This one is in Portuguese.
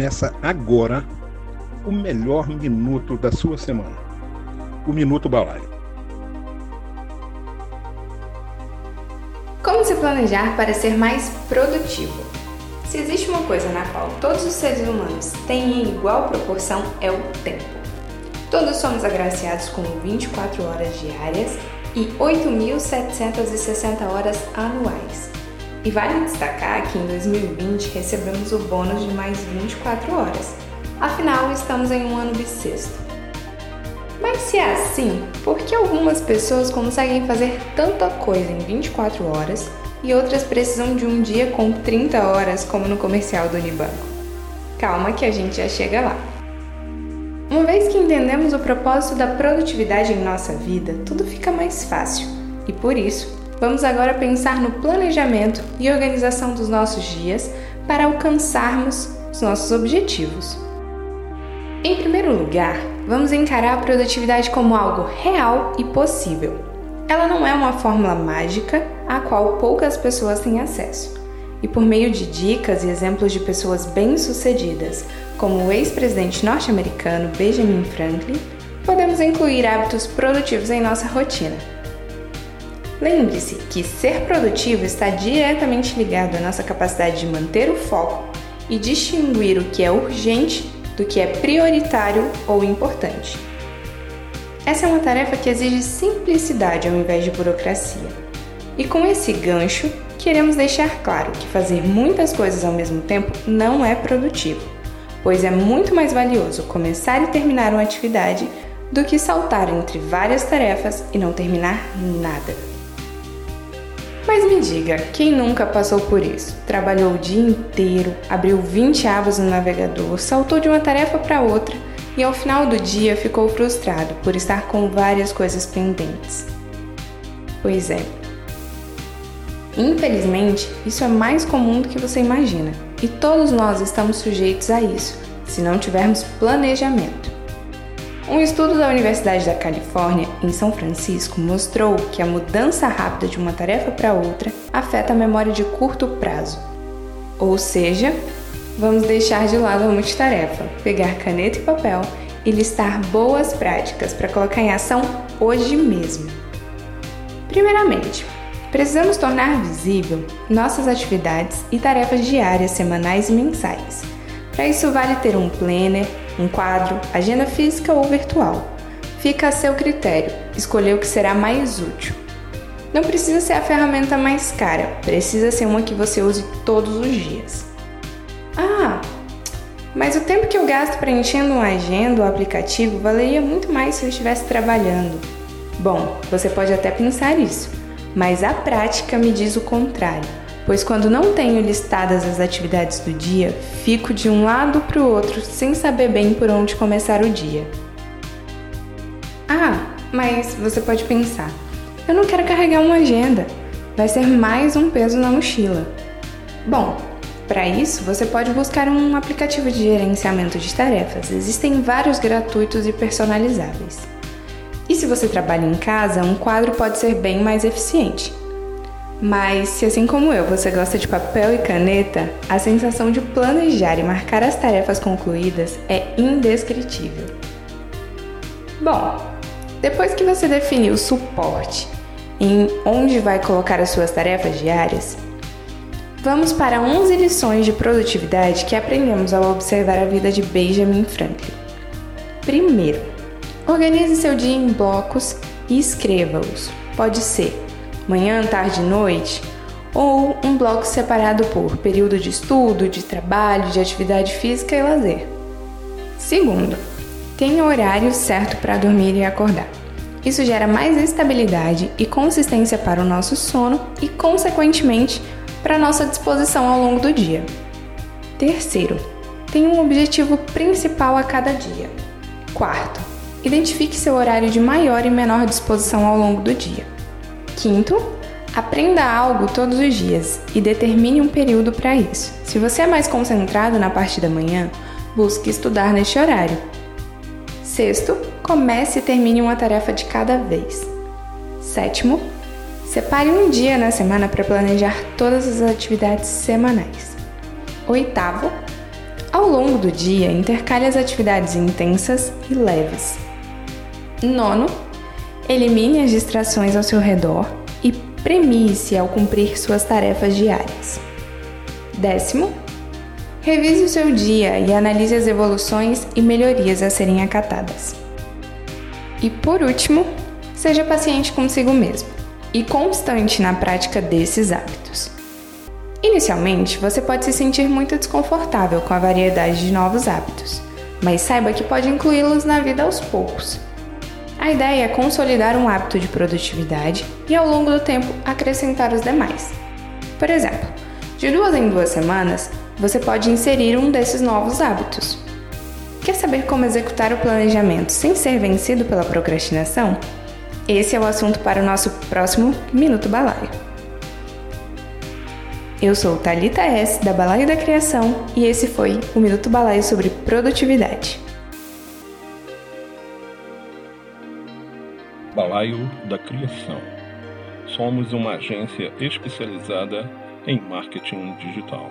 Começa agora o melhor minuto da sua semana. O Minuto Balaio. Como se planejar para ser mais produtivo? Se existe uma coisa na qual todos os seres humanos têm em igual proporção é o tempo. Todos somos agraciados com 24 horas diárias e 8.760 horas anuais. E vale destacar que em 2020 recebemos o bônus de mais 24 horas, afinal estamos em um ano bissexto. Mas se é assim, por que algumas pessoas conseguem fazer tanta coisa em 24 horas e outras precisam de um dia com 30 horas, como no comercial do Unibanco? Calma que a gente já chega lá. Uma vez que entendemos o propósito da produtividade em nossa vida, tudo fica mais fácil. E por isso, Vamos agora pensar no planejamento e organização dos nossos dias para alcançarmos os nossos objetivos. Em primeiro lugar, vamos encarar a produtividade como algo real e possível. Ela não é uma fórmula mágica a qual poucas pessoas têm acesso. E por meio de dicas e exemplos de pessoas bem-sucedidas, como o ex-presidente norte-americano Benjamin Franklin, podemos incluir hábitos produtivos em nossa rotina. Lembre-se que ser produtivo está diretamente ligado à nossa capacidade de manter o foco e distinguir o que é urgente do que é prioritário ou importante. Essa é uma tarefa que exige simplicidade ao invés de burocracia. E com esse gancho, queremos deixar claro que fazer muitas coisas ao mesmo tempo não é produtivo, pois é muito mais valioso começar e terminar uma atividade do que saltar entre várias tarefas e não terminar nada. Mas me diga, quem nunca passou por isso? Trabalhou o dia inteiro, abriu 20 abas no navegador, saltou de uma tarefa para outra e ao final do dia ficou frustrado por estar com várias coisas pendentes. Pois é. Infelizmente, isso é mais comum do que você imagina, e todos nós estamos sujeitos a isso, se não tivermos planejamento. Um estudo da Universidade da Califórnia, em São Francisco, mostrou que a mudança rápida de uma tarefa para outra afeta a memória de curto prazo. Ou seja, vamos deixar de lado a multitarefa, pegar caneta e papel e listar boas práticas para colocar em ação hoje mesmo. Primeiramente, precisamos tornar visível nossas atividades e tarefas diárias, semanais e mensais. Para isso, vale ter um planner, um quadro, agenda física ou virtual. Fica a seu critério escolher o que será mais útil. Não precisa ser a ferramenta mais cara, precisa ser uma que você use todos os dias. Ah, mas o tempo que eu gasto preenchendo uma agenda ou aplicativo valeria muito mais se eu estivesse trabalhando. Bom, você pode até pensar isso, mas a prática me diz o contrário pois quando não tenho listadas as atividades do dia, fico de um lado para o outro sem saber bem por onde começar o dia. Ah, mas você pode pensar: eu não quero carregar uma agenda, vai ser mais um peso na mochila. Bom, para isso, você pode buscar um aplicativo de gerenciamento de tarefas. Existem vários gratuitos e personalizáveis. E se você trabalha em casa, um quadro pode ser bem mais eficiente. Mas se assim como eu você gosta de papel e caneta, a sensação de planejar e marcar as tarefas concluídas é indescritível. Bom, depois que você definiu o suporte em onde vai colocar as suas tarefas diárias, vamos para 11 lições de produtividade que aprendemos ao observar a vida de Benjamin Franklin. Primeiro, organize seu dia em blocos e escreva-os. Pode ser manhã, tarde e noite, ou um bloco separado por período de estudo, de trabalho, de atividade física e lazer. Segundo, tenha horário certo para dormir e acordar. Isso gera mais estabilidade e consistência para o nosso sono e, consequentemente, para nossa disposição ao longo do dia. Terceiro, tenha um objetivo principal a cada dia. Quarto, identifique seu horário de maior e menor disposição ao longo do dia. Quinto, aprenda algo todos os dias e determine um período para isso. Se você é mais concentrado na parte da manhã, busque estudar neste horário. Sexto, comece e termine uma tarefa de cada vez. Sétimo, separe um dia na semana para planejar todas as atividades semanais. Oitavo, Ao longo do dia, intercale as atividades intensas e leves. Nono, elimine as distrações ao seu redor e premie-se ao cumprir suas tarefas diárias. Décimo, revise o seu dia e analise as evoluções e melhorias a serem acatadas. E por último, seja paciente consigo mesmo e constante na prática desses hábitos. Inicialmente, você pode se sentir muito desconfortável com a variedade de novos hábitos, mas saiba que pode incluí-los na vida aos poucos. A ideia é consolidar um hábito de produtividade e, ao longo do tempo, acrescentar os demais. Por exemplo, de duas em duas semanas, você pode inserir um desses novos hábitos. Quer saber como executar o planejamento sem ser vencido pela procrastinação? Esse é o assunto para o nosso próximo Minuto Balaio. Eu sou Talita S da Balaio da Criação e esse foi o Minuto Balaio sobre produtividade. Balaio da Criação. Somos uma agência especializada em marketing digital.